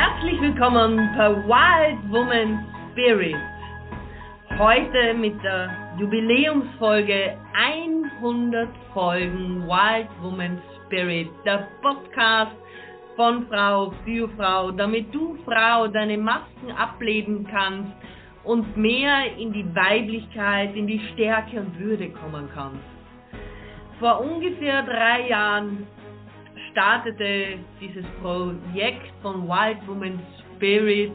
Herzlich willkommen bei Wild Woman Spirit. Heute mit der Jubiläumsfolge 100 Folgen Wild Woman Spirit, der Podcast von Frau für Frau, damit du Frau deine Masken ablegen kannst und mehr in die Weiblichkeit, in die Stärke und Würde kommen kannst. Vor ungefähr drei Jahren startete dieses Projekt von Wild Woman Spirit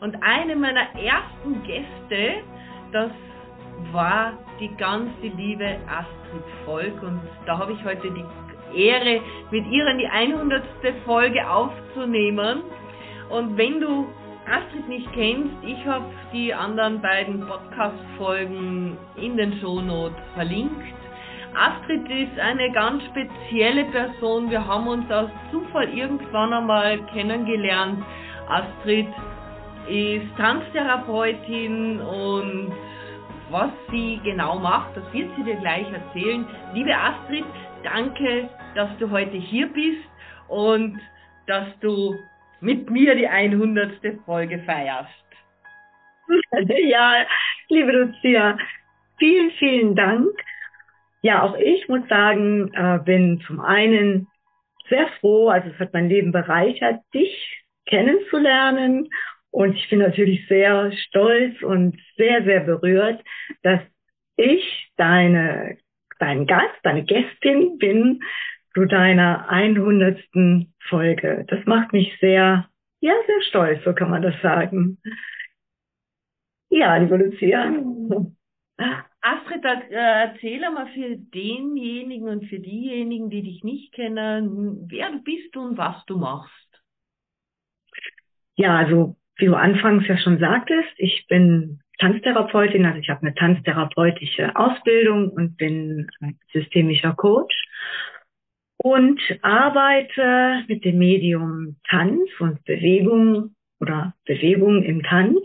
und eine meiner ersten Gäste, das war die ganze liebe Astrid Volk und da habe ich heute die Ehre, mit ihr in die 100. Folge aufzunehmen. Und wenn du Astrid nicht kennst, ich habe die anderen beiden Podcast-Folgen in den Shownotes verlinkt. Astrid ist eine ganz spezielle Person. Wir haben uns aus Zufall irgendwann einmal kennengelernt. Astrid ist Tanztherapeutin und was sie genau macht, das wird sie dir gleich erzählen. Liebe Astrid, danke, dass du heute hier bist und dass du mit mir die 100. Folge feierst. Ja, liebe Lucia, vielen, vielen Dank. Ja, auch ich muss sagen, äh, bin zum einen sehr froh, also es hat mein Leben bereichert, dich kennenzulernen. Und ich bin natürlich sehr stolz und sehr, sehr berührt, dass ich deine, dein Gast, deine Gästin bin zu deiner 100. Folge. Das macht mich sehr, ja, sehr stolz, so kann man das sagen. Ja, liebe Lucia. Astrid, äh, erzähle mal für denjenigen und für diejenigen, die dich nicht kennen, wer du bist und was du machst. Ja, also wie du anfangs ja schon sagtest, ich bin Tanztherapeutin, also ich habe eine tanztherapeutische Ausbildung und bin systemischer Coach und arbeite mit dem Medium Tanz und Bewegung oder Bewegung im Tanz.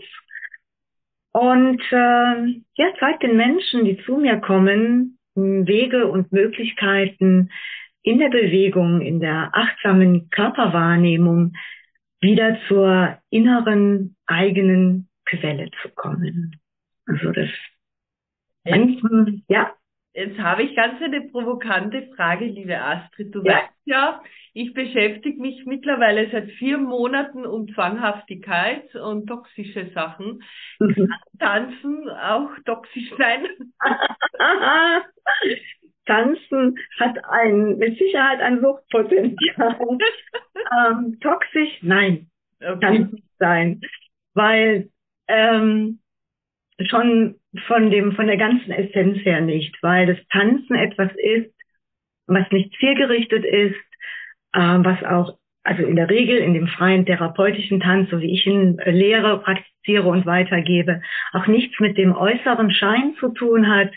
Und äh, ja, zeigt den Menschen, die zu mir kommen, Wege und Möglichkeiten in der Bewegung, in der achtsamen Körperwahrnehmung wieder zur inneren eigenen Quelle zu kommen. Also das Ganze, ja. Jetzt habe ich ganz eine provokante Frage, liebe Astrid. Du ja. weißt ja, ich beschäftige mich mittlerweile seit vier Monaten um Zwanghaftigkeit und toxische Sachen. Mhm. Tanzen auch toxisch sein? Tanzen hat ein, mit Sicherheit ein Suchtpotenzial. ähm, toxisch? Nein. Okay. Kann nicht sein. Weil ähm, schon von dem, von der ganzen Essenz her nicht, weil das Tanzen etwas ist, was nicht zielgerichtet ist, äh, was auch, also in der Regel in dem freien therapeutischen Tanz, so wie ich ihn äh, lehre, praktiziere und weitergebe, auch nichts mit dem äußeren Schein zu tun hat,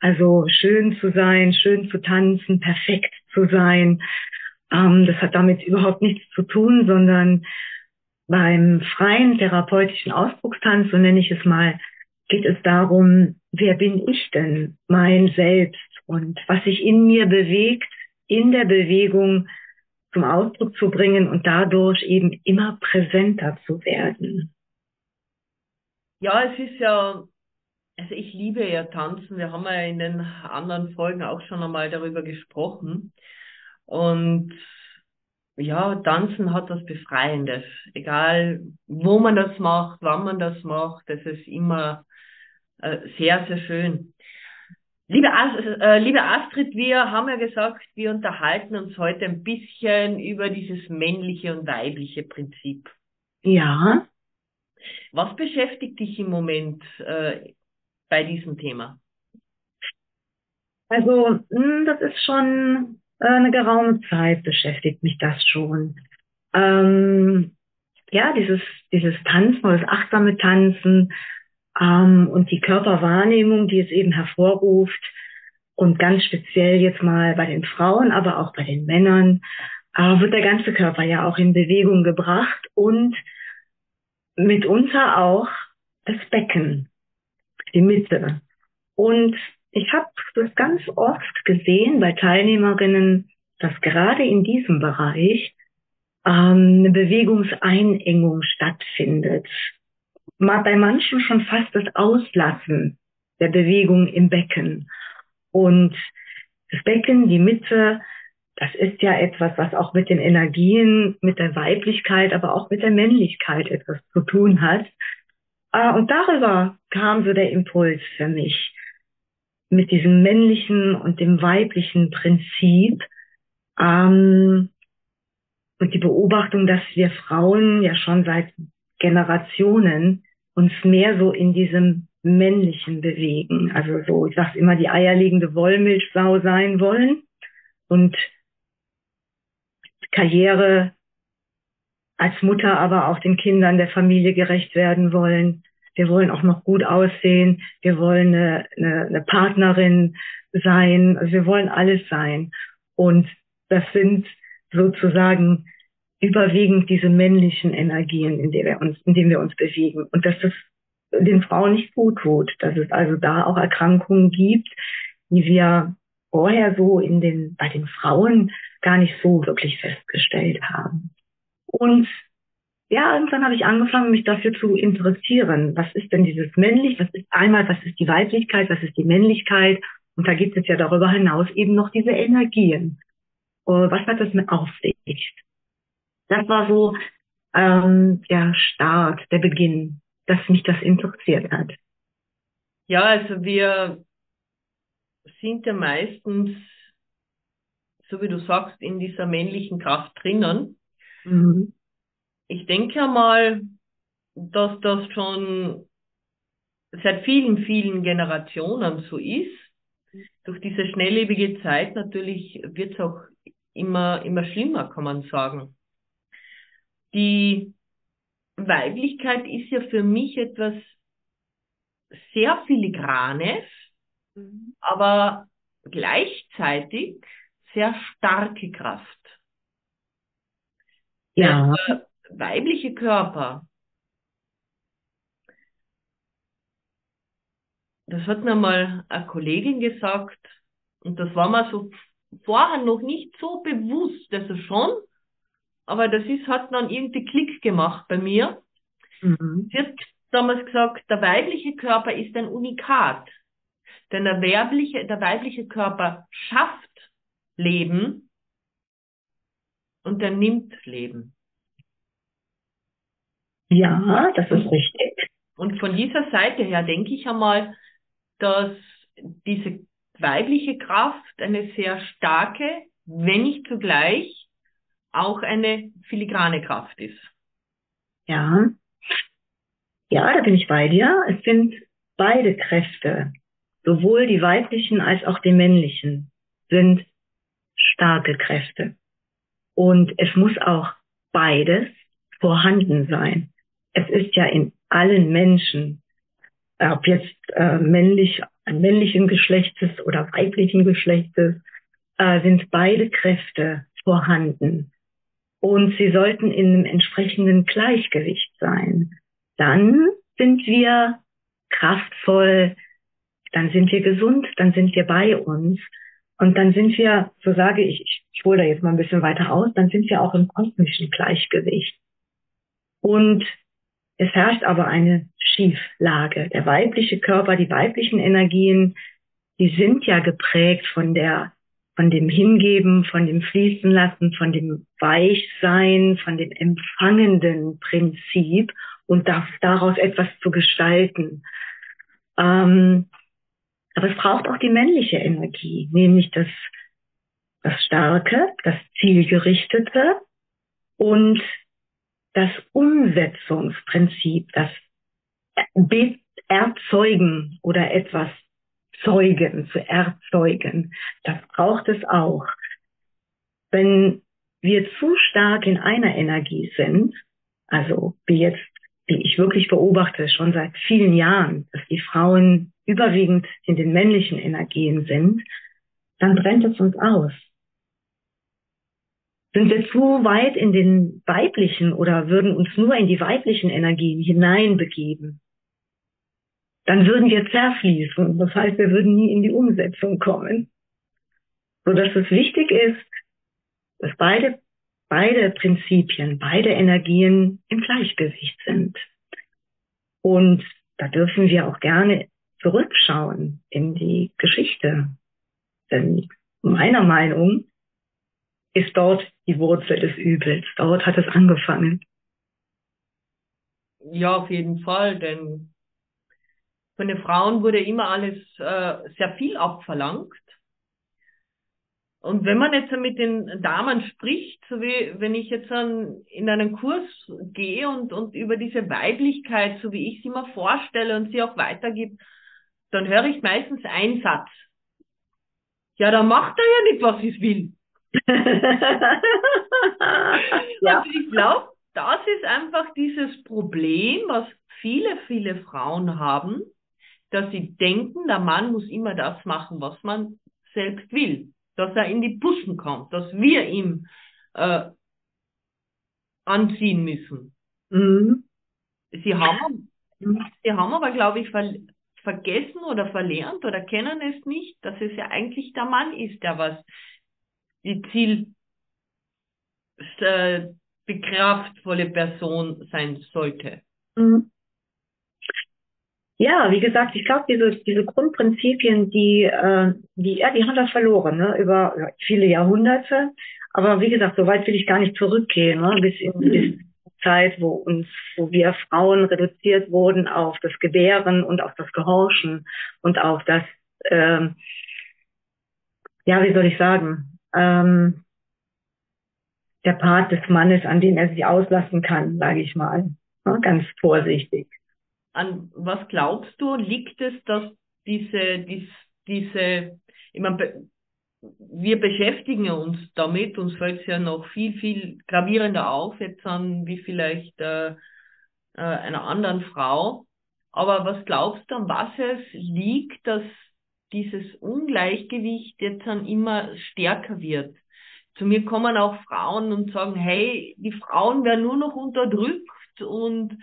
also schön zu sein, schön zu tanzen, perfekt zu sein. Ähm, das hat damit überhaupt nichts zu tun, sondern beim freien therapeutischen Ausdruckstanz, so nenne ich es mal, geht es darum, wer bin ich denn, mein Selbst und was sich in mir bewegt, in der Bewegung zum Ausdruck zu bringen und dadurch eben immer präsenter zu werden. Ja, es ist ja, also ich liebe ja Tanzen. Wir haben ja in den anderen Folgen auch schon einmal darüber gesprochen. Und ja, Tanzen hat was Befreiendes. Egal, wo man das macht, wann man das macht, das ist immer äh, sehr, sehr schön. Liebe, äh, liebe Astrid, wir haben ja gesagt, wir unterhalten uns heute ein bisschen über dieses männliche und weibliche Prinzip. Ja. Was beschäftigt dich im Moment äh, bei diesem Thema? Also, hm, das ist schon äh, eine geraume Zeit beschäftigt mich das schon. Ähm, ja, dieses, dieses Tanzen, das achtsame Tanzen, ähm, und die Körperwahrnehmung, die es eben hervorruft und ganz speziell jetzt mal bei den Frauen, aber auch bei den Männern, äh, wird der ganze Körper ja auch in Bewegung gebracht und mitunter auch das Becken, die Mitte. Und ich habe das ganz oft gesehen bei Teilnehmerinnen, dass gerade in diesem Bereich ähm, eine Bewegungseinengung stattfindet. Bei manchen schon fast das Auslassen der Bewegung im Becken. Und das Becken, die Mitte, das ist ja etwas, was auch mit den Energien, mit der Weiblichkeit, aber auch mit der Männlichkeit etwas zu tun hat. Äh, und darüber kam so der Impuls für mich, mit diesem männlichen und dem weiblichen Prinzip ähm, und die Beobachtung, dass wir Frauen ja schon seit Generationen uns mehr so in diesem männlichen bewegen. Also so, ich sag's immer, die eierlegende Wollmilchsau sein wollen und Karriere als Mutter aber auch den Kindern der Familie gerecht werden wollen. Wir wollen auch noch gut aussehen. Wir wollen eine, eine, eine Partnerin sein. Also wir wollen alles sein. Und das sind sozusagen überwiegend diese männlichen Energien, in denen wir uns, in denen wir uns bewegen. Und dass das den Frauen nicht gut tut. Dass es also da auch Erkrankungen gibt, die wir vorher so in den, bei den Frauen gar nicht so wirklich festgestellt haben. Und ja, irgendwann habe ich angefangen, mich dafür zu interessieren. Was ist denn dieses männlich? Was ist einmal, was ist die Weiblichkeit? Was ist die Männlichkeit? Und da gibt es ja darüber hinaus eben noch diese Energien. Uh, was hat das mit auf sich? Das war so ähm, der Start, der Beginn, dass mich das interessiert hat. Ja, also wir sind ja meistens, so wie du sagst, in dieser männlichen Kraft drinnen. Mhm. Ich denke mal, dass das schon seit vielen, vielen Generationen so ist. Durch diese schnelllebige Zeit natürlich wird es auch immer, immer schlimmer, kann man sagen. Die Weiblichkeit ist ja für mich etwas sehr filigranes, mhm. aber gleichzeitig sehr starke Kraft. Ja. Der weibliche Körper, das hat mir mal eine Kollegin gesagt, und das war mir so vorher noch nicht so bewusst, also schon, aber das ist, hat dann irgendwie Klick gemacht bei mir. Mhm. Sie hat damals gesagt, der weibliche Körper ist ein Unikat. Denn der weibliche, der weibliche Körper schafft Leben und er nimmt Leben. Ja, das ist richtig. Und von dieser Seite her denke ich einmal, dass diese weibliche Kraft eine sehr starke, wenn nicht zugleich auch eine filigrane Kraft ist. Ja. Ja, da bin ich bei dir. Es sind beide Kräfte, sowohl die weiblichen als auch die männlichen, sind starke Kräfte. Und es muss auch beides vorhanden sein. Es ist ja in allen Menschen, ob jetzt äh, männlich, männlichen Geschlechtes oder weiblichen Geschlechtes, äh, sind beide Kräfte vorhanden und sie sollten in einem entsprechenden Gleichgewicht sein. Dann sind wir kraftvoll, dann sind wir gesund, dann sind wir bei uns und dann sind wir, so sage ich, ich, hole da jetzt mal ein bisschen weiter aus, dann sind wir auch im kosmischen Gleichgewicht. Und es herrscht aber eine Schieflage. Der weibliche Körper, die weiblichen Energien, die sind ja geprägt von der von dem Hingeben, von dem Fließen lassen, von dem Weichsein, von dem empfangenden Prinzip und daraus etwas zu gestalten. Ähm, aber es braucht auch die männliche Energie, nämlich das, das Starke, das Zielgerichtete und das Umsetzungsprinzip, das Erzeugen oder etwas zeugen, zu erzeugen. Das braucht es auch. Wenn wir zu stark in einer Energie sind, also wie jetzt, wie ich wirklich beobachte, schon seit vielen Jahren, dass die Frauen überwiegend in den männlichen Energien sind, dann brennt es uns aus. Sind wir zu weit in den weiblichen oder würden uns nur in die weiblichen Energien hineinbegeben, dann würden wir zerfließen. Das heißt, wir würden nie in die Umsetzung kommen. So dass es wichtig ist, dass beide beide Prinzipien, beide Energien im Gleichgewicht sind. Und da dürfen wir auch gerne zurückschauen in die Geschichte. Denn meiner Meinung ist dort die Wurzel des Übels. Dort hat es angefangen. Ja, auf jeden Fall, denn von den Frauen wurde immer alles äh, sehr viel abverlangt. Und wenn man jetzt mit den Damen spricht, so wie wenn ich jetzt an, in einen Kurs gehe und, und über diese Weiblichkeit, so wie ich sie mir vorstelle und sie auch weitergibt, dann höre ich meistens einen Satz. Ja, dann macht er ja nicht, was ich will. ja. Und ich glaube, das ist einfach dieses Problem, was viele, viele Frauen haben, dass sie denken, der Mann muss immer das machen, was man selbst will. Dass er in die Puschen kommt, dass wir ihm äh, anziehen müssen. Mhm. Sie haben, sie haben aber, glaube ich, ver vergessen oder verlernt oder kennen es nicht, dass es ja eigentlich der Mann ist, der was die Ziel äh, kraftvolle Person sein sollte. Mhm. Ja, wie gesagt, ich glaube, diese, diese Grundprinzipien, die, äh, die, ja, die haben wir verloren, ne, über viele Jahrhunderte. Aber wie gesagt, so weit will ich gar nicht zurückgehen, ne, bis in die Zeit, wo uns, wo wir Frauen reduziert wurden auf das Gebären und auf das Gehorchen und auf das, ähm, ja, wie soll ich sagen, ähm, der Part des Mannes, an dem er sich auslassen kann, sage ich mal, ne, ganz vorsichtig an was glaubst du, liegt es, dass diese, dies, diese, ich meine, wir beschäftigen uns damit, uns fällt es ja noch viel, viel gravierender auf, jetzt an wie vielleicht äh, äh, einer anderen Frau. Aber was glaubst du, an was es liegt, dass dieses Ungleichgewicht jetzt dann immer stärker wird? Zu mir kommen auch Frauen und sagen, hey, die Frauen werden nur noch unterdrückt und,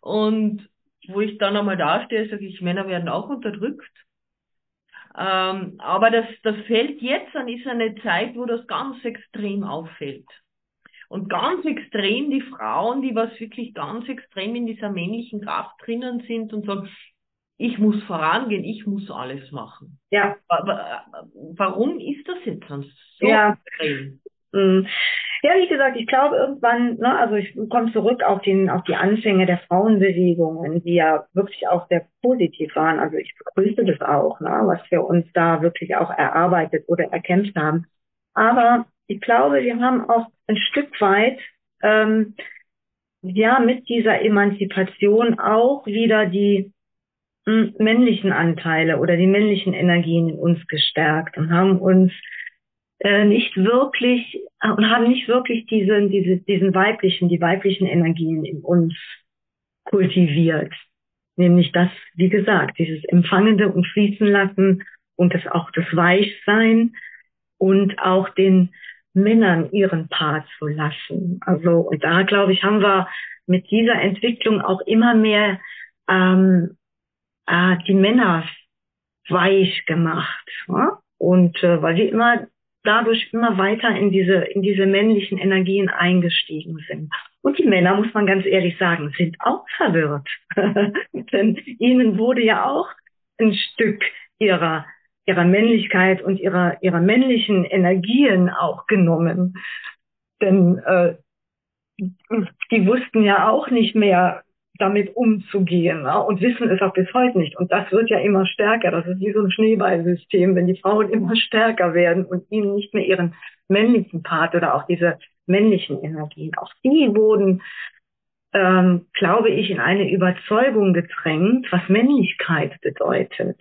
und wo ich dann einmal dastehe, sage ich, Männer werden auch unterdrückt. Ähm, aber das, das fällt jetzt an, ist eine Zeit, wo das ganz extrem auffällt. Und ganz extrem die Frauen, die was wirklich ganz extrem in dieser männlichen Kraft drinnen sind und sagen, ich muss vorangehen, ich muss alles machen. Ja. Warum ist das jetzt so ja. extrem? Ja, wie gesagt, ich glaube irgendwann, ne, also ich komme zurück auf, den, auf die Anfänge der Frauenbewegungen, die ja wirklich auch sehr positiv waren. Also ich begrüße das auch, ne, was wir uns da wirklich auch erarbeitet oder erkämpft haben. Aber ich glaube, wir haben auch ein Stück weit ähm, ja mit dieser Emanzipation auch wieder die hm, männlichen Anteile oder die männlichen Energien in uns gestärkt und haben uns äh, nicht wirklich äh, und haben nicht wirklich diesen, diese, diesen weiblichen, die weiblichen Energien in uns kultiviert. Nämlich das, wie gesagt, dieses Empfangende und Fließen lassen und das auch das Weichsein und auch den Männern ihren Part zu lassen. Also, und da glaube ich, haben wir mit dieser Entwicklung auch immer mehr ähm, äh, die Männer weich gemacht. Ja? Und äh, weil wir immer dadurch immer weiter in diese, in diese männlichen Energien eingestiegen sind. Und die Männer, muss man ganz ehrlich sagen, sind auch verwirrt. Denn ihnen wurde ja auch ein Stück ihrer, ihrer Männlichkeit und ihrer, ihrer männlichen Energien auch genommen. Denn äh, die wussten ja auch nicht mehr, damit umzugehen ne? und wissen es auch bis heute nicht. Und das wird ja immer stärker. Das ist wie so ein Schneeballsystem, wenn die Frauen immer stärker werden und ihnen nicht mehr ihren männlichen Part oder auch diese männlichen Energien, auch die wurden, ähm, glaube ich, in eine Überzeugung gedrängt, was Männlichkeit bedeutet.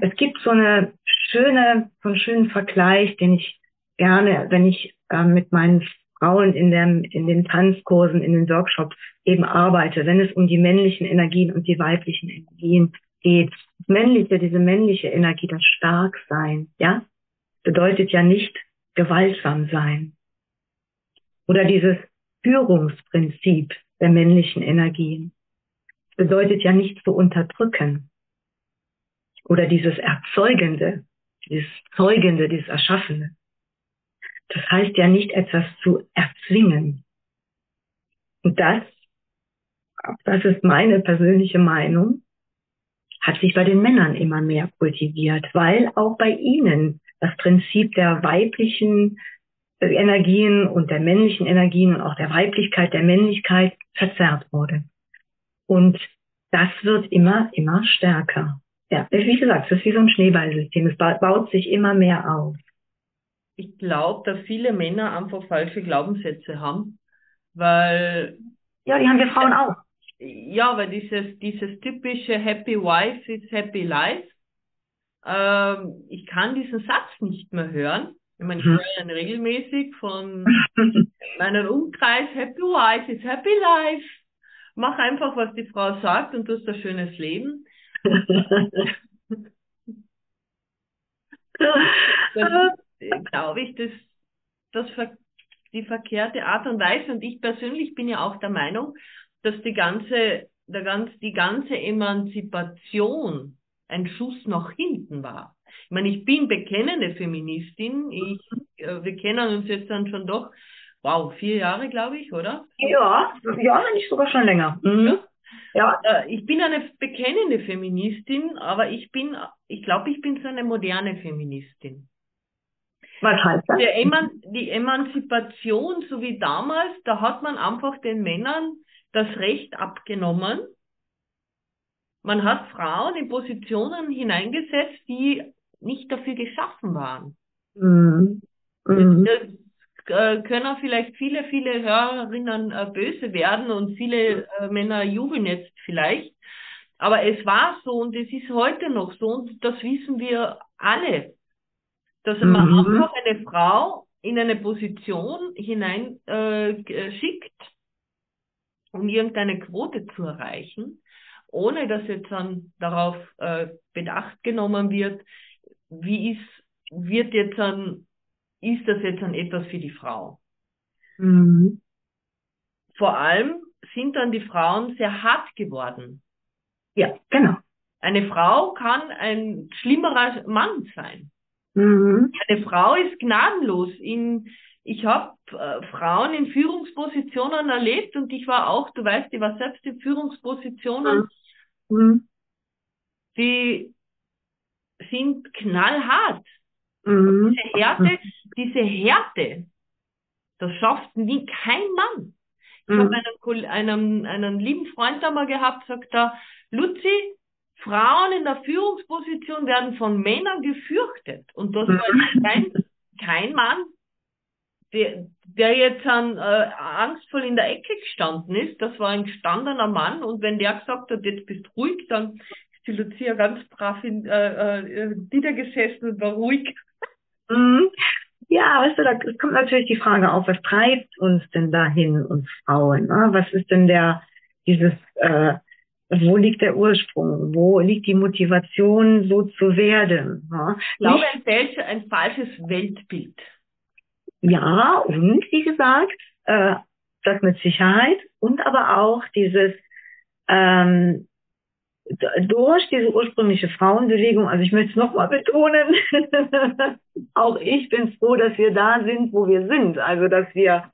Es gibt so eine schöne, so einen schönen Vergleich, den ich gerne, wenn ich äh, mit meinen Frauen in, dem, in den Tanzkursen, in den Workshops eben arbeite, wenn es um die männlichen Energien und die weiblichen Energien geht. Das männliche, diese männliche Energie, das Starksein, ja, bedeutet ja nicht gewaltsam sein. Oder dieses Führungsprinzip der männlichen Energien bedeutet ja nicht zu unterdrücken. Oder dieses Erzeugende, dieses Zeugende, dieses Erschaffene Das heißt ja nicht etwas zu erzwingen. Und das, das ist meine persönliche Meinung, hat sich bei den Männern immer mehr kultiviert, weil auch bei ihnen das Prinzip der weiblichen äh, Energien und der männlichen Energien und auch der Weiblichkeit, der Männlichkeit verzerrt wurde. Und das wird immer, immer stärker. Ja, wie gesagt, es ist wie so ein Schneeballsystem. Es baut sich immer mehr auf. Ich glaube, dass viele Männer einfach falsche Glaubenssätze haben, weil. Ja, die haben wir Frauen auch. Ja, weil dieses, dieses typische Happy Wife is Happy Life, ähm, ich kann diesen Satz nicht mehr hören. Ich meine, ich mhm. höre ihn regelmäßig von meinem Umkreis, Happy Wife is Happy Life. Mach einfach, was die Frau sagt und du hast ein schönes Leben. das glaube ich, das, das die verkehrte Art und Weise. Und ich persönlich bin ja auch der Meinung, dass die ganze, der ganz, die ganze Emanzipation ein Schuss nach hinten war. Ich meine, ich bin bekennende Feministin. Ich, äh, wir kennen uns jetzt dann schon doch, wow, vier Jahre, glaube ich, oder? Ja, ja, nicht sogar schon länger. Mhm. Ja. Ja, äh, ich bin eine bekennende Feministin, aber ich bin, ich glaube, ich bin so eine moderne Feministin. Was heißt das? Eman die Emanzipation, so wie damals, da hat man einfach den Männern das Recht abgenommen. Man hat Frauen in Positionen hineingesetzt, die nicht dafür geschaffen waren. Mhm. Mhm. Das, äh, können vielleicht viele, viele Hörerinnen äh, böse werden und viele äh, Männer jubeln jetzt vielleicht. Aber es war so und es ist heute noch so und das wissen wir alle, dass mhm. man einfach eine Frau in eine Position hinein äh, schickt, um irgendeine Quote zu erreichen, ohne dass jetzt dann darauf äh, Bedacht genommen wird, wie ist, wird jetzt dann ist das jetzt dann etwas für die Frau. Mhm. Vor allem sind dann die Frauen sehr hart geworden. Ja, genau. Eine Frau kann ein schlimmerer Mann sein. Mhm. Eine Frau ist gnadenlos. In, ich habe äh, Frauen in Führungspositionen erlebt und ich war auch, du weißt, ich war selbst in Führungspositionen, mhm. die sind knallhart. Mhm. Diese Härte, diese Härte, das schafft nie kein Mann. Ich mhm. habe einen, einen, einen lieben Freund einmal gehabt, sagt er, Luzi, Frauen in der Führungsposition werden von Männern gefürchtet. Und das war mhm. kein, kein Mann, der, der jetzt an, äh, angstvoll in der Ecke gestanden ist. Das war ein gestandener Mann. Und wenn der gesagt hat, jetzt bist ruhig, dann ist die Lucia ganz brav in, äh, äh, niedergesessen und war ruhig. Mhm. Ja, weißt du, da kommt natürlich die Frage auf, was treibt uns denn dahin, uns Frauen? Ne? Was ist denn der, dieses, äh, wo liegt der Ursprung? Wo liegt die Motivation, so zu werden? Ne? Ich glaube, ein, ein falsches Weltbild. Ja, und wie gesagt, äh, das mit Sicherheit und aber auch dieses, ähm, durch diese ursprüngliche Frauenbewegung, also ich möchte es nochmal betonen, auch ich bin froh, dass wir da sind, wo wir sind. Also dass wir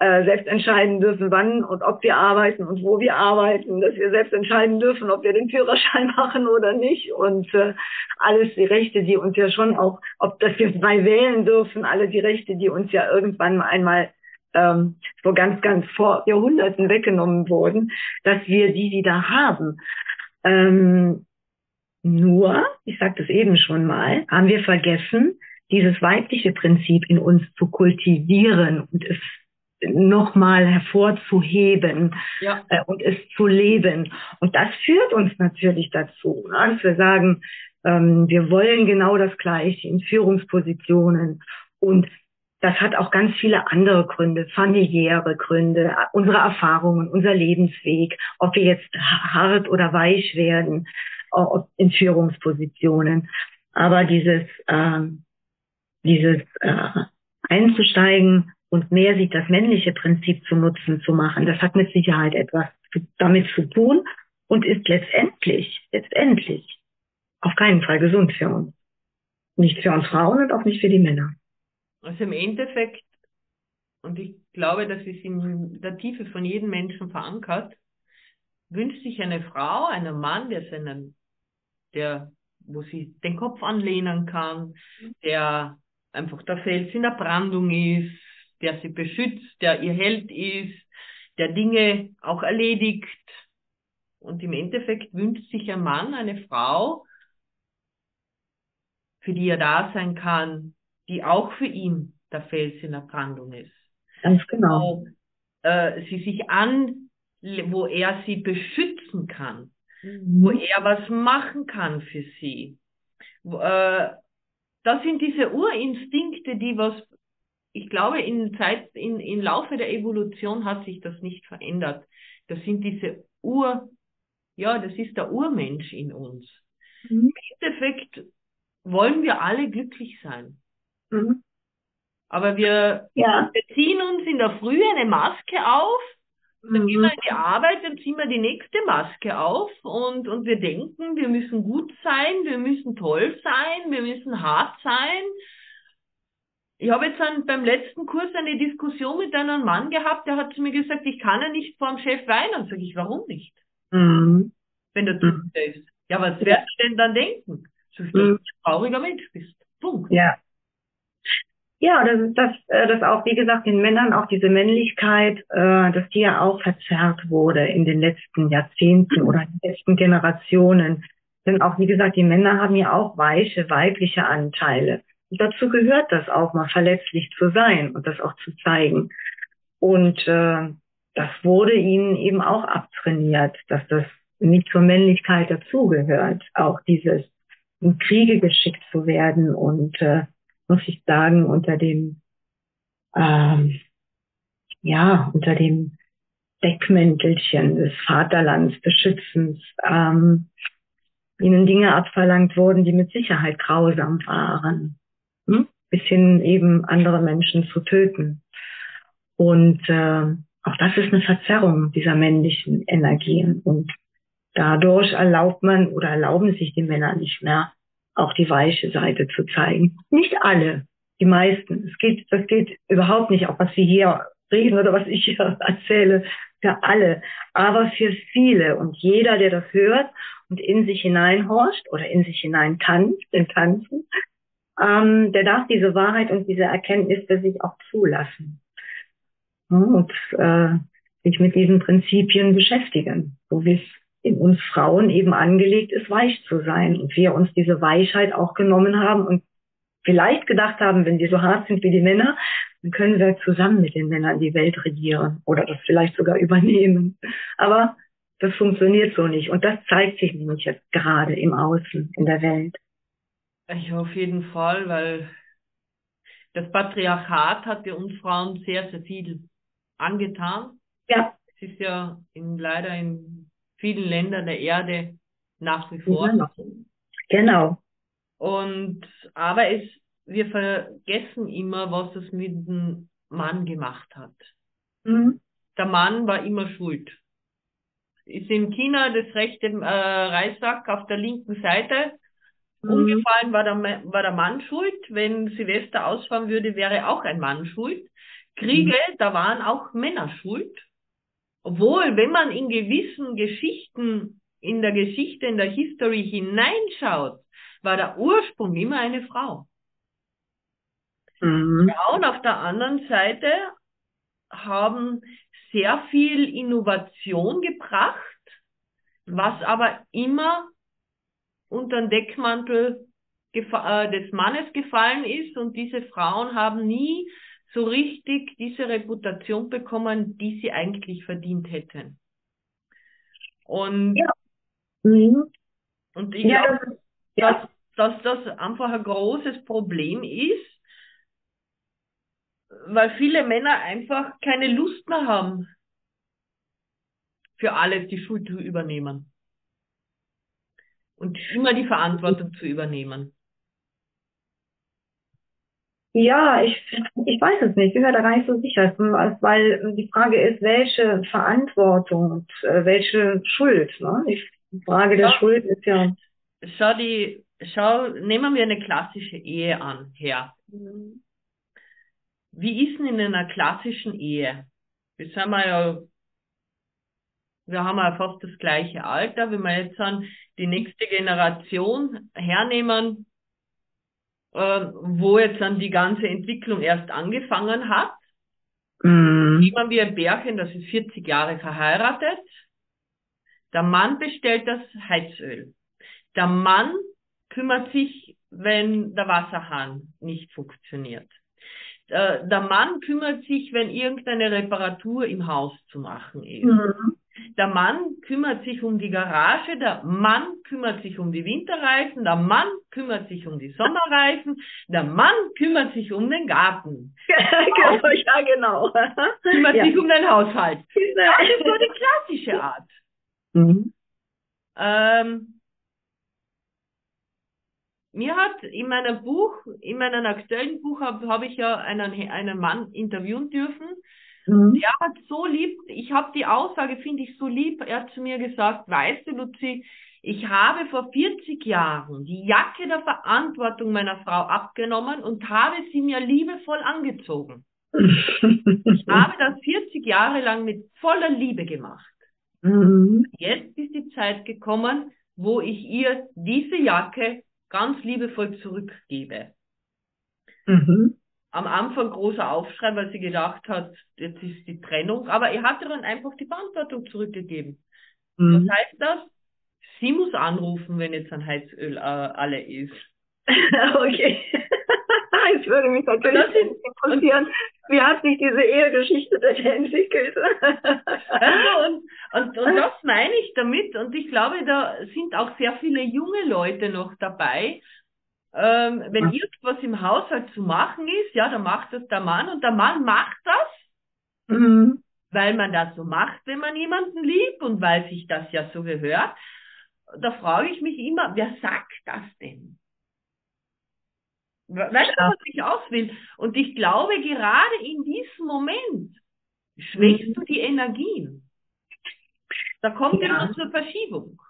äh, selbst entscheiden dürfen, wann und ob wir arbeiten und wo wir arbeiten, dass wir selbst entscheiden dürfen, ob wir den Führerschein machen oder nicht und äh, alles die Rechte, die uns ja schon auch, ob dass wir frei wählen dürfen, alle die Rechte, die uns ja irgendwann einmal ähm, vor ganz, ganz vor Jahrhunderten weggenommen wurden, dass wir die wieder haben. Ähm, nur, ich sagte es eben schon mal, haben wir vergessen, dieses weibliche Prinzip in uns zu kultivieren und es nochmal hervorzuheben ja. äh, und es zu leben. Und das führt uns natürlich dazu, ne, dass wir sagen, ähm, wir wollen genau das Gleiche in Führungspositionen und das hat auch ganz viele andere Gründe, familiäre Gründe, unsere Erfahrungen, unser Lebensweg, ob wir jetzt hart oder weich werden in Führungspositionen. Aber dieses, äh, dieses äh, einzusteigen und mehr sich das männliche Prinzip zu nutzen zu machen, das hat mit Sicherheit etwas damit zu tun und ist letztendlich, letztendlich auf keinen Fall gesund für uns. Nicht für uns Frauen und auch nicht für die Männer. Also im Endeffekt, und ich glaube, das ist in der Tiefe von jedem Menschen verankert, wünscht sich eine Frau, einen Mann, der seinen, der, wo sie den Kopf anlehnen kann, der einfach der Fels in der Brandung ist, der sie beschützt, der ihr Held ist, der Dinge auch erledigt. Und im Endeffekt wünscht sich ein Mann eine Frau, für die er da sein kann, die auch für ihn der Fels in der Brandung ist. Ganz genau. Wo, äh, sie sich an, wo er sie beschützen kann, mhm. wo er was machen kann für sie. Äh, das sind diese Urinstinkte, die was, ich glaube, in Zeit, in, im Laufe der Evolution hat sich das nicht verändert. Das sind diese Ur, ja, das ist der Urmensch in uns. Mhm. Im Endeffekt wollen wir alle glücklich sein. Mhm. Aber wir ja. beziehen uns in der Früh eine Maske auf, dann gehen wir mhm. in die Arbeit, dann ziehen wir die nächste Maske auf und, und wir denken, wir müssen gut sein, wir müssen toll sein, wir müssen hart sein. Ich habe jetzt dann beim letzten Kurs eine Diskussion mit einem Mann gehabt, der hat zu mir gesagt, ich kann ja nicht vor dem Chef weinen. Sag ich, warum nicht? Mhm. Wenn der Typ mhm. ist. Ja, was werden sie denn dann denken? So, dass du ein trauriger Mensch bist. Punkt. Ja. Ja, das ist das, äh, das auch, wie gesagt, den Männern auch diese Männlichkeit, äh, dass die ja auch verzerrt wurde in den letzten Jahrzehnten oder in den letzten Generationen. Denn auch, wie gesagt, die Männer haben ja auch weiche, weibliche Anteile. Dazu gehört das auch mal verletzlich zu sein und das auch zu zeigen. Und äh, das wurde ihnen eben auch abtrainiert, dass das nicht zur Männlichkeit dazugehört. Auch dieses in Kriege geschickt zu werden und äh, muss ich sagen, unter dem, ähm, ja, unter dem Deckmäntelchen des Vaterlandsbeschützens ähm, ihnen Dinge abverlangt wurden, die mit Sicherheit grausam waren, bis hin eben andere Menschen zu töten. Und äh, auch das ist eine Verzerrung dieser männlichen Energien. Und dadurch erlaubt man oder erlauben sich die Männer nicht mehr, auch die weiche Seite zu zeigen. Nicht alle, die meisten. Es geht, das geht überhaupt nicht, auch was Sie hier reden oder was ich hier erzähle, für alle, aber für viele. Und jeder, der das hört und in sich hineinhorcht oder in sich hinein tanzt, im Tanzen, ähm, der darf diese Wahrheit und diese Erkenntnis für sich auch zulassen. Und äh, sich mit diesen Prinzipien beschäftigen, so wie es in uns Frauen eben angelegt ist, weich zu sein. Und wir uns diese Weichheit auch genommen haben und vielleicht gedacht haben, wenn die so hart sind wie die Männer, dann können wir zusammen mit den Männern die Welt regieren oder das vielleicht sogar übernehmen. Aber das funktioniert so nicht. Und das zeigt sich nämlich jetzt gerade im Außen, in der Welt. Ich auf jeden Fall, weil das Patriarchat hat ja uns Frauen sehr, sehr viel angetan. Ja. Es ist ja in, leider in vielen Ländern der Erde nach wie vor. Genau. genau. Und aber es, wir vergessen immer, was es mit dem Mann gemacht hat. Mhm. Der Mann war immer schuld. Ist in China das rechte äh, Reissack auf der linken Seite mhm. umgefallen, war der, war der Mann schuld. Wenn Silvester ausfahren würde, wäre auch ein Mann schuld. Kriege, mhm. da waren auch Männer schuld. Obwohl, wenn man in gewissen Geschichten, in der Geschichte, in der History hineinschaut, war der Ursprung immer eine Frau. Mhm. Frauen auf der anderen Seite haben sehr viel Innovation gebracht, was aber immer unter den Deckmantel äh, des Mannes gefallen ist und diese Frauen haben nie so richtig diese Reputation bekommen, die sie eigentlich verdient hätten. Und, ja. mhm. und ich ja, glaube, ja. dass, dass das einfach ein großes Problem ist, weil viele Männer einfach keine Lust mehr haben, für alles die Schuld zu übernehmen. Und immer die Verantwortung zu übernehmen. Ja, ich, ich weiß es nicht. Ich bin mir da gar nicht so sicher, weil die Frage ist, welche Verantwortung und äh, welche Schuld. Ne? Die Frage der Schuld ist ja. Schau, die, schau, nehmen wir eine klassische Ehe an, her. Mhm. wie ist denn in einer klassischen Ehe? Jetzt sind wir ja, wir haben ja fast das gleiche Alter, wenn wir jetzt an die nächste Generation hernehmen, äh, wo jetzt dann die ganze Entwicklung erst angefangen hat. Mhm. Nehmen wir ein Bärchen, das ist 40 Jahre verheiratet. Der Mann bestellt das Heizöl. Der Mann kümmert sich, wenn der Wasserhahn nicht funktioniert. Äh, der Mann kümmert sich, wenn irgendeine Reparatur im Haus zu machen ist. Mhm. Der Mann kümmert sich um die Garage, der Mann kümmert sich um die Winterreifen, der Mann kümmert sich um die Sommerreifen, der Mann kümmert sich um den Garten. ja, genau. Kümmert ja. sich um den Haushalt. Das ist so die klassische Art. Mhm. Ähm, mir hat in meinem Buch, in meinem aktuellen Buch habe hab ich ja einen, einen Mann interviewen dürfen. Mhm. Der hat so lieb, ich habe die Aussage, finde ich so lieb, er hat zu mir gesagt, weißt du, Luzi, ich habe vor 40 Jahren die Jacke der Verantwortung meiner Frau abgenommen und habe sie mir liebevoll angezogen. ich habe das 40 Jahre lang mit voller Liebe gemacht. Mhm. Jetzt ist die Zeit gekommen, wo ich ihr diese Jacke ganz liebevoll zurückgebe. Mhm. Am Anfang großer Aufschrei, weil sie gedacht hat, jetzt ist die Trennung, aber er hat ihr dann einfach die Verantwortung zurückgegeben. Mhm. Was heißt das? Sie muss anrufen, wenn jetzt ein Heizöl äh, alle ist. okay. Es würde mich natürlich interessieren, wie hat sich diese Ehegeschichte denn entwickelt? also und, und, und das meine ich damit. Und ich glaube, da sind auch sehr viele junge Leute noch dabei. Ähm, wenn ja. irgendwas im Haushalt zu machen ist, ja, dann macht das der Mann und der Mann macht das, mhm. weil man das so macht, wenn man jemanden liebt und weil sich das ja so gehört. Da frage ich mich immer, wer sagt das denn? Weißt du, was ich aus will? Und ich glaube, gerade in diesem Moment schwächst mhm. du die Energien. Da kommt ja. immer zur Verschiebung.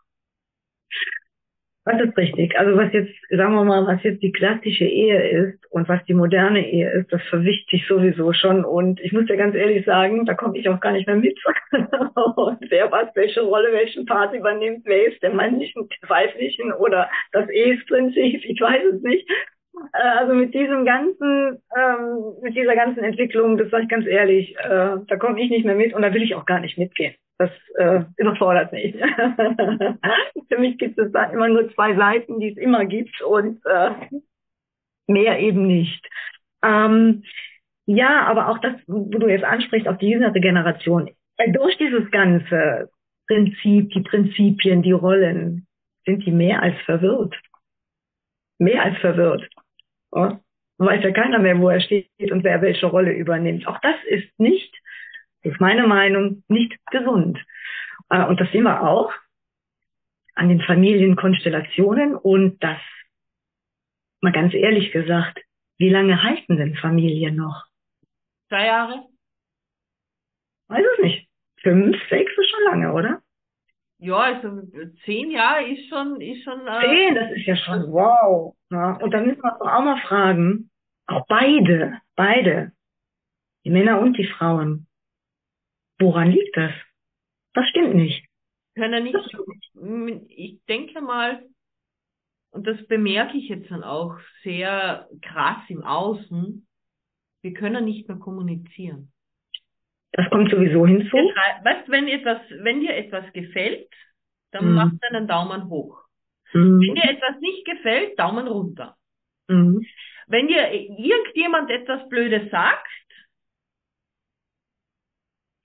Das ist richtig. Also was jetzt, sagen wir mal, was jetzt die klassische Ehe ist und was die moderne Ehe ist, das verwischt sich sowieso schon. Und ich muss dir ganz ehrlich sagen, da komme ich auch gar nicht mehr mit. und wer was, welche Rolle, welchen Part übernimmt, wer ist der männlichen, der weiblichen oder das Ehesprinzip, ich weiß es nicht. Äh, also mit diesem ganzen, ähm, mit dieser ganzen Entwicklung, das sage ich ganz ehrlich, äh, da komme ich nicht mehr mit und da will ich auch gar nicht mitgehen. Das äh, überfordert mich. Für mich gibt es da immer nur zwei Seiten, die es immer gibt und äh, mehr eben nicht. Ähm, ja, aber auch das, wo du jetzt ansprichst, auch die jüngere Generation, äh, durch dieses ganze Prinzip, die Prinzipien, die Rollen, sind die mehr als verwirrt. Mehr als verwirrt. Oh, weiß ja keiner mehr, wo er steht und wer welche Rolle übernimmt. Auch das ist nicht, ist meine Meinung, nicht gesund. Äh, und das sehen wir auch an den Familienkonstellationen und das, mal ganz ehrlich gesagt, wie lange halten denn Familien noch? Zwei Jahre? Weiß es nicht. Fünf, sechs ist schon lange, oder? Ja, also zehn Jahre ist schon, ist schon. Äh, zehn, das ist ja schon wow. Ja, und dann müssen wir uns auch mal fragen, auch beide, beide, die Männer und die Frauen, woran liegt das? Das stimmt nicht. Können nicht, ich denke mal, und das bemerke ich jetzt dann auch sehr krass im Außen, wir können nicht mehr kommunizieren. Das kommt sowieso hinzu. Weißt, wenn etwas, wenn dir etwas gefällt, dann mhm. mach einen Daumen hoch. Mhm. Wenn dir etwas nicht gefällt, Daumen runter. Mhm. Wenn dir irgendjemand etwas Blödes sagt,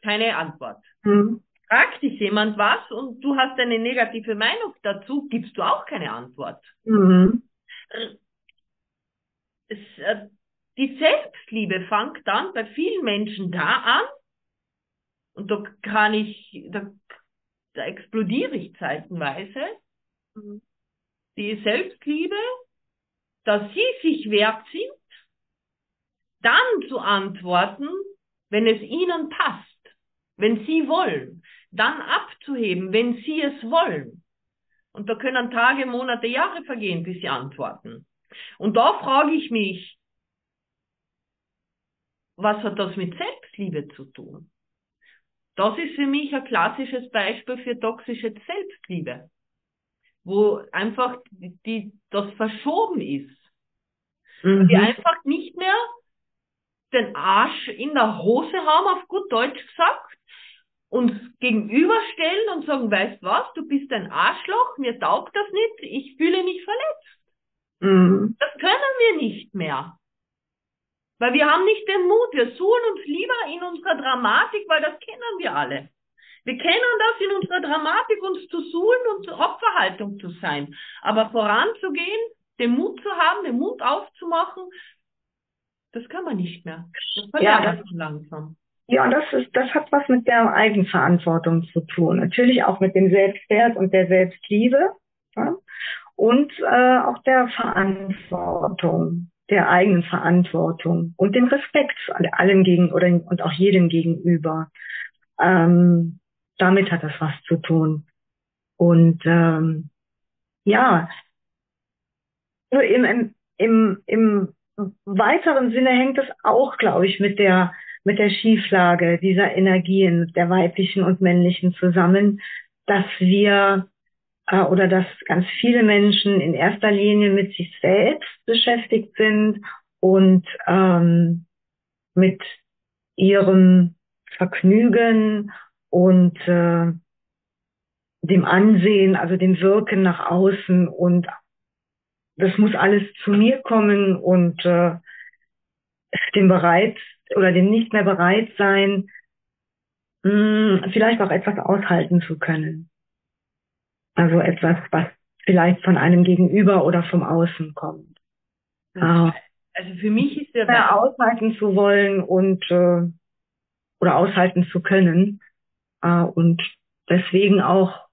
keine Antwort. Mhm. Fragt dich jemand was und du hast eine negative Meinung dazu, gibst du auch keine Antwort. Mhm. Es, äh, die Selbstliebe fängt dann bei vielen Menschen da an, und da kann ich, da, da explodiere ich zeitenweise. Mhm. Die Selbstliebe, dass sie sich wert sind, dann zu antworten, wenn es ihnen passt, wenn sie wollen, dann abzuheben, wenn sie es wollen. Und da können Tage, Monate, Jahre vergehen, bis sie antworten. Und da frage ich mich, was hat das mit Selbstliebe zu tun? Das ist für mich ein klassisches Beispiel für toxische Selbstliebe, wo einfach die, das verschoben ist. Mhm. Die einfach nicht mehr den Arsch in der Hose haben, auf gut Deutsch gesagt, uns gegenüberstellen und sagen, weißt was, du bist ein Arschloch, mir taugt das nicht, ich fühle mich verletzt. Mhm. Das können wir nicht mehr. Weil wir haben nicht den Mut, wir suchen uns lieber in unserer Dramatik, weil das kennen wir alle. Wir kennen das in unserer Dramatik, uns zu suhlen und zur Opferhaltung zu sein. Aber voranzugehen, den Mut zu haben, den Mund aufzumachen, das kann man nicht mehr. Das ja, das, langsam. Ja, das ist, das hat was mit der Eigenverantwortung zu tun. Natürlich auch mit dem Selbstwert und der Selbstliebe. Ja? Und äh, auch der Verantwortung der eigenen Verantwortung und dem Respekt allen gegen oder und auch jedem gegenüber. Ähm, damit hat das was zu tun. Und ähm, ja, nur im, im, im weiteren Sinne hängt es auch, glaube ich, mit der mit der Schieflage dieser Energien der weiblichen und männlichen zusammen, dass wir äh, oder dass ganz viele Menschen in erster Linie mit sich selbst beschäftigt sind und ähm, mit ihrem Vergnügen und äh, dem Ansehen, also dem Wirken nach außen. Und das muss alles zu mir kommen und äh, dem bereit oder dem nicht mehr bereit sein, mh, hm, vielleicht auch etwas aushalten zu können. Also etwas, was vielleicht von einem Gegenüber oder vom Außen kommt. Also, also für mich ist der ja, aushalten zu wollen und äh, oder aushalten zu können äh, und deswegen auch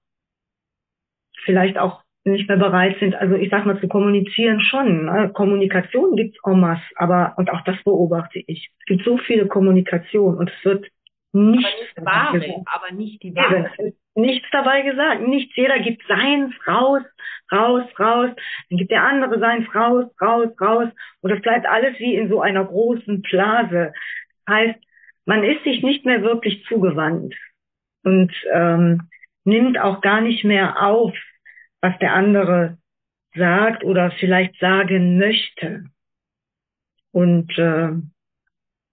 vielleicht auch nicht mehr bereit sind, also ich sag mal zu kommunizieren schon. Ne? Kommunikation gibt's en masse, aber und auch das beobachte ich. Es gibt so viele Kommunikation und es wird nicht, aber nicht wahre, aber nicht die Wahrheit nichts dabei gesagt. Nichts. Jeder gibt seins raus, raus, raus. Dann gibt der andere seins raus, raus, raus. Und das bleibt alles wie in so einer großen Blase. Heißt, man ist sich nicht mehr wirklich zugewandt und ähm, nimmt auch gar nicht mehr auf, was der andere sagt oder vielleicht sagen möchte. Und äh,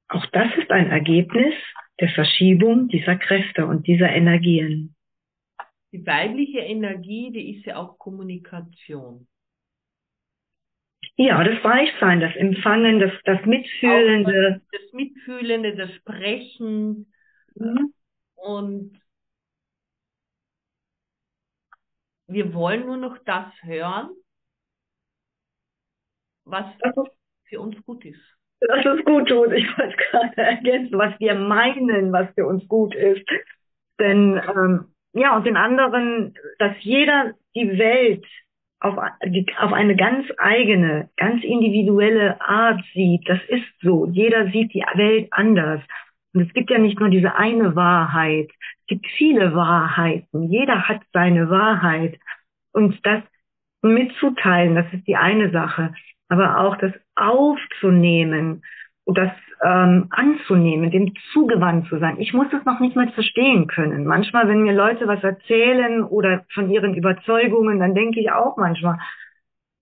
auch das ist ein Ergebnis der Verschiebung dieser Kräfte und dieser Energien die weibliche Energie, die ist ja auch Kommunikation. Ja, das Weichsein, das Empfangen, das, das Mitfühlende. Auch das Mitfühlende, das Sprechen. Mhm. Und wir wollen nur noch das hören, was für uns gut ist. Das ist gut tut. Ich wollte gerade ergänzen, was wir meinen, was für uns gut ist. Denn ähm, ja, und den anderen, dass jeder die Welt auf, die, auf eine ganz eigene, ganz individuelle Art sieht. Das ist so. Jeder sieht die Welt anders. Und es gibt ja nicht nur diese eine Wahrheit. Es gibt viele Wahrheiten. Jeder hat seine Wahrheit. Und das mitzuteilen, das ist die eine Sache. Aber auch das aufzunehmen und das ähm, anzunehmen, dem zugewandt zu sein. Ich muss es noch nicht mal verstehen können. Manchmal, wenn mir Leute was erzählen oder von ihren Überzeugungen, dann denke ich auch manchmal,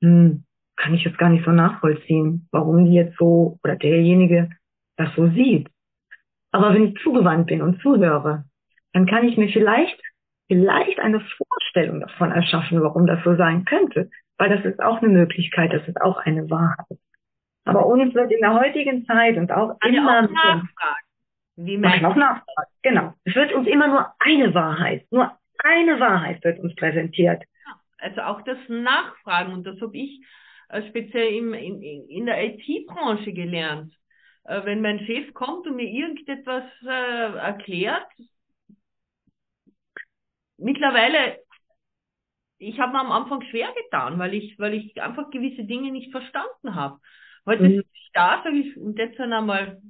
hm, kann ich jetzt gar nicht so nachvollziehen, warum die jetzt so oder derjenige das so sieht. Aber wenn ich zugewandt bin und zuhöre, dann kann ich mir vielleicht, vielleicht eine Vorstellung davon erschaffen, warum das so sein könnte. Weil das ist auch eine Möglichkeit, das ist auch eine Wahrheit. Aber uns wird in der heutigen Zeit und auch Kann immer auch nachfragen. Wie man auch nachfragen. Genau. Es wird uns immer nur eine Wahrheit, nur eine Wahrheit wird uns präsentiert. Also auch das Nachfragen und das habe ich äh, speziell im, in, in der IT-Branche gelernt. Äh, wenn mein Chef kommt und mir irgendetwas äh, erklärt, mittlerweile, ich habe mir am Anfang schwer getan, weil ich, weil ich einfach gewisse Dinge nicht verstanden habe. Heute mhm. sitze ich da, sage ich, und jetzt dann einmal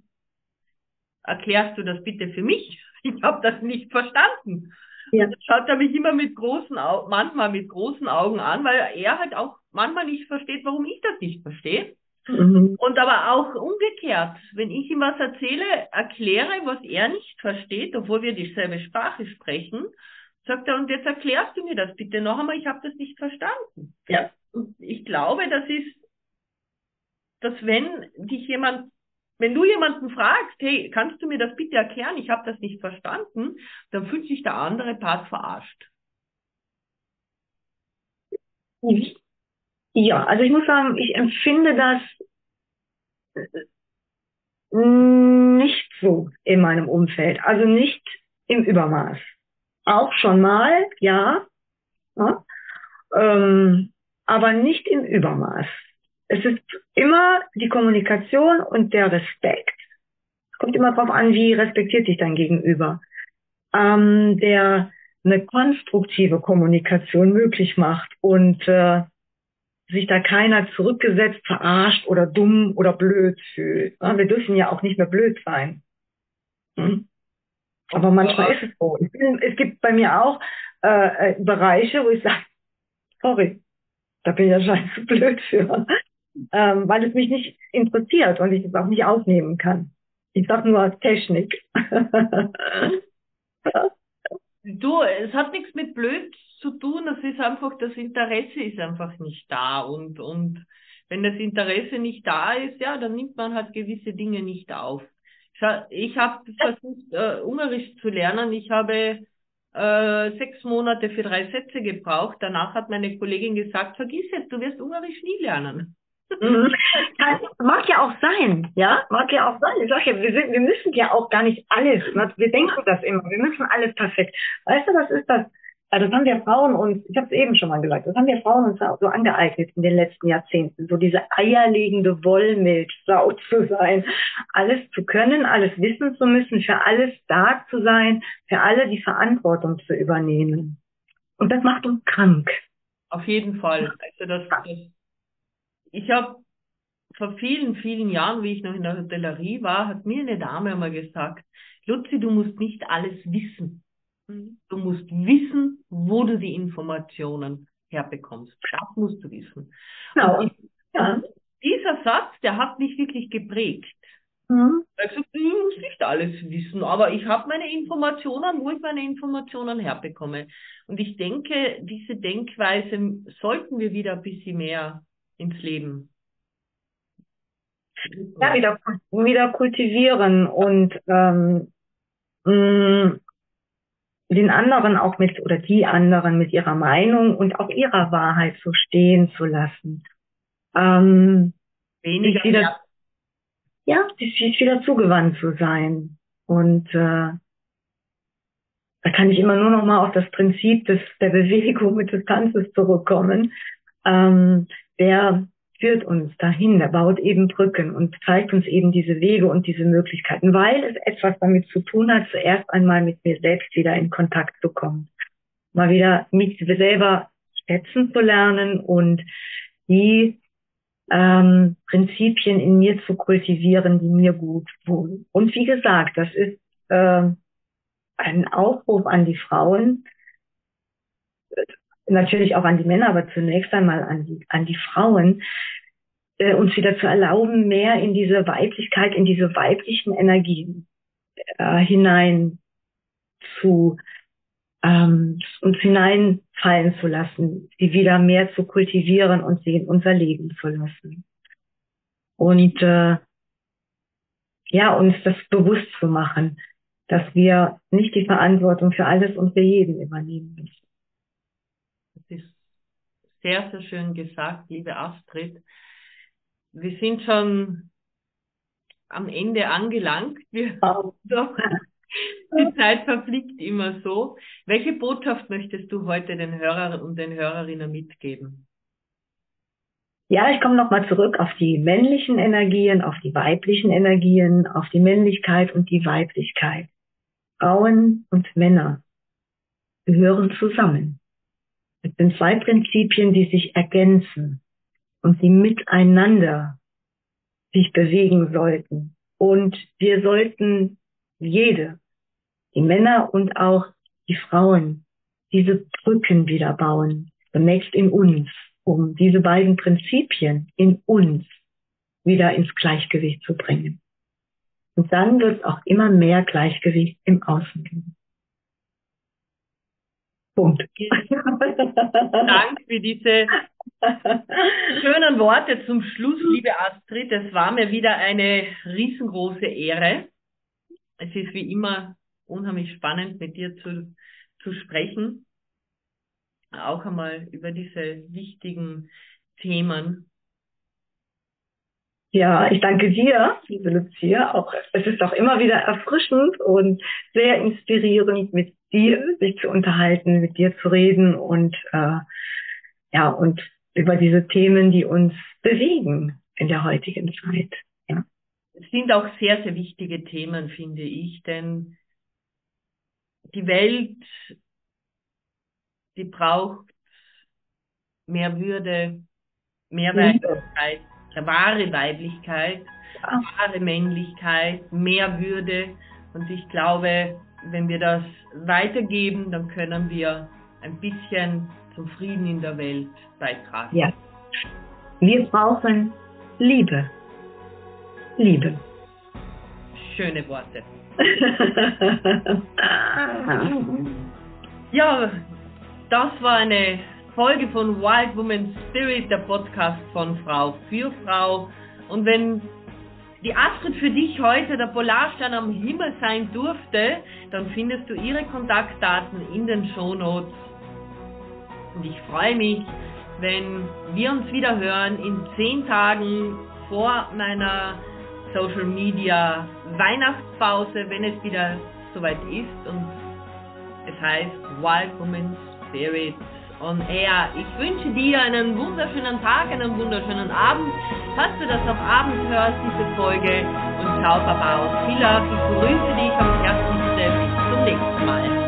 erklärst du das bitte für mich. Ich habe das nicht verstanden. Ja. Und dann schaut er mich immer mit großen Augen, manchmal mit großen Augen an, weil er halt auch manchmal nicht versteht, warum ich das nicht verstehe. Mhm. Und aber auch umgekehrt, wenn ich ihm was erzähle, erkläre, was er nicht versteht, obwohl wir dieselbe Sprache sprechen, sagt er, und jetzt erklärst du mir das bitte noch einmal, ich habe das nicht verstanden. Ja. Und ich glaube, das ist, dass wenn dich jemand, wenn du jemanden fragst, hey, kannst du mir das bitte erklären, ich habe das nicht verstanden, dann fühlt sich der andere Part verarscht. Ja, also ich muss sagen, ich empfinde das nicht so in meinem Umfeld, also nicht im Übermaß. Auch schon mal, ja, ja ähm, aber nicht im Übermaß. Es ist immer die Kommunikation und der Respekt. Es kommt immer darauf an, wie respektiert dich dein Gegenüber. Ähm, der eine konstruktive Kommunikation möglich macht und äh, sich da keiner zurückgesetzt, verarscht oder dumm oder blöd fühlt. Wir dürfen ja auch nicht mehr blöd sein. Hm? Aber manchmal ist es so. Bin, es gibt bei mir auch äh, äh, Bereiche, wo ich sage, sorry, da bin ich ja scheiße blöd für. Ähm, weil es mich nicht interessiert und ich es auch nicht aufnehmen kann. Ich sag nur Technik. du, es hat nichts mit blöd zu tun, das ist einfach, das Interesse ist einfach nicht da und, und wenn das Interesse nicht da ist, ja, dann nimmt man halt gewisse Dinge nicht auf. Ich habe versucht, äh, Ungarisch zu lernen. Ich habe äh, sechs Monate für drei Sätze gebraucht. Danach hat meine Kollegin gesagt, vergiss es, du wirst Ungarisch nie lernen. Mhm. Mag ja auch sein, ja, mag ja auch sein. Ich sag ja, wir, sind, wir müssen ja auch gar nicht alles. Ne? Wir denken das immer, wir müssen alles perfekt. Weißt du, was ist das? Also das haben wir Frauen uns, ich habe es eben schon mal gesagt, das haben wir Frauen uns so angeeignet in den letzten Jahrzehnten, so diese eierlegende Wollmilchsau zu sein, alles zu können, alles wissen zu müssen, für alles da zu sein, für alle die Verantwortung zu übernehmen. Und das macht uns krank. Auf jeden Fall. Also das, das ich habe vor vielen, vielen Jahren, wie ich noch in der Hotellerie war, hat mir eine Dame einmal gesagt, Luzi, du musst nicht alles wissen. Mhm. Du musst wissen, wo du die Informationen herbekommst. Das musst du wissen. Genau. Und ja. dieser Satz, der hat mich wirklich geprägt. Mhm. Also, du musst nicht alles wissen, aber ich habe meine Informationen, wo ich meine Informationen herbekomme. Und ich denke, diese Denkweise sollten wir wieder ein bisschen mehr ins Leben. Ja, wieder, wieder kultivieren und ähm, mh, mm, den anderen auch mit oder die anderen mit ihrer Meinung und auch ihrer Wahrheit so stehen zu lassen. Ähm, Weniger wieder, ja, sich wieder zugewandt zu sein. Und äh, da kann ich immer nur noch mal auf das Prinzip des, der Bewegung mit des Tanzes zurückkommen. Ähm, der führt uns dahin, der baut eben Brücken und zeigt uns eben diese Wege und diese Möglichkeiten, weil es etwas damit zu tun hat, zuerst einmal mit mir selbst wieder in Kontakt zu kommen. Mal wieder mich selber schätzen zu lernen und die ähm, Prinzipien in mir zu kultivieren, die mir gut tun. Und wie gesagt, das ist äh, ein Aufruf an die Frauen, natürlich auch an die Männer, aber zunächst einmal an die, an die Frauen, äh, uns wieder zu erlauben, mehr in diese Weiblichkeit, in diese weiblichen Energien äh, hinein zu ähm, uns hineinfallen zu lassen, sie wieder mehr zu kultivieren und sie in unser Leben zu lassen. Und äh, ja, uns das bewusst zu machen, dass wir nicht die Verantwortung für alles und für jeden übernehmen müssen sehr, sehr schön gesagt, liebe Astrid. Wir sind schon am Ende angelangt. Wir oh. doch, die Zeit verfliegt immer so. Welche Botschaft möchtest du heute den Hörern und den Hörerinnen mitgeben? Ja, ich komme nochmal zurück auf die männlichen Energien, auf die weiblichen Energien, auf die Männlichkeit und die Weiblichkeit. Frauen und Männer gehören zusammen. Es sind zwei Prinzipien, die sich ergänzen und die miteinander sich bewegen sollten. Und wir sollten jede, die Männer und auch die Frauen, diese Brücken wieder bauen, zunächst in uns, um diese beiden Prinzipien in uns wieder ins Gleichgewicht zu bringen. Und dann wird es auch immer mehr Gleichgewicht im Außen geben. Punkt. Dank für diese schönen Worte zum Schluss, liebe Astrid. Es war mir wieder eine riesengroße Ehre. Es ist wie immer unheimlich spannend, mit dir zu, zu sprechen. Auch einmal über diese wichtigen Themen. Ja, ich danke dir, liebe Lucia. Auch, es ist auch immer wieder erfrischend und sehr inspirierend, mit dir sich zu unterhalten, mit dir zu reden und äh, ja und über diese Themen, die uns bewegen in der heutigen Zeit. Ja. Es sind auch sehr, sehr wichtige Themen, finde ich, denn die Welt, die braucht mehr Würde, mehr Weiblichkeit, wahre Weiblichkeit, wahre Männlichkeit, mehr Würde. Und ich glaube, wenn wir das weitergeben, dann können wir ein bisschen zum Frieden in der Welt beitragen. Ja. Wir brauchen Liebe. Liebe. Schöne Worte. ja, das war eine Folge von Wild Woman Spirit, der Podcast von Frau für Frau. Und wenn die Astrid für dich heute der Polarstern am Himmel sein durfte, dann findest du ihre Kontaktdaten in den Shownotes. Und ich freue mich, wenn wir uns wieder hören in zehn Tagen vor meiner Social Media Weihnachtspause, wenn es wieder soweit ist und es heißt Wild Woman Spirit on Air. Ich wünsche dir einen wunderschönen Tag, einen wunderschönen Abend. Falls du das am Abend hörst, diese Folge und ciao, Baba. Viel Erfolg. ich grüße dich am Herzen. Bis zum nächsten Mal.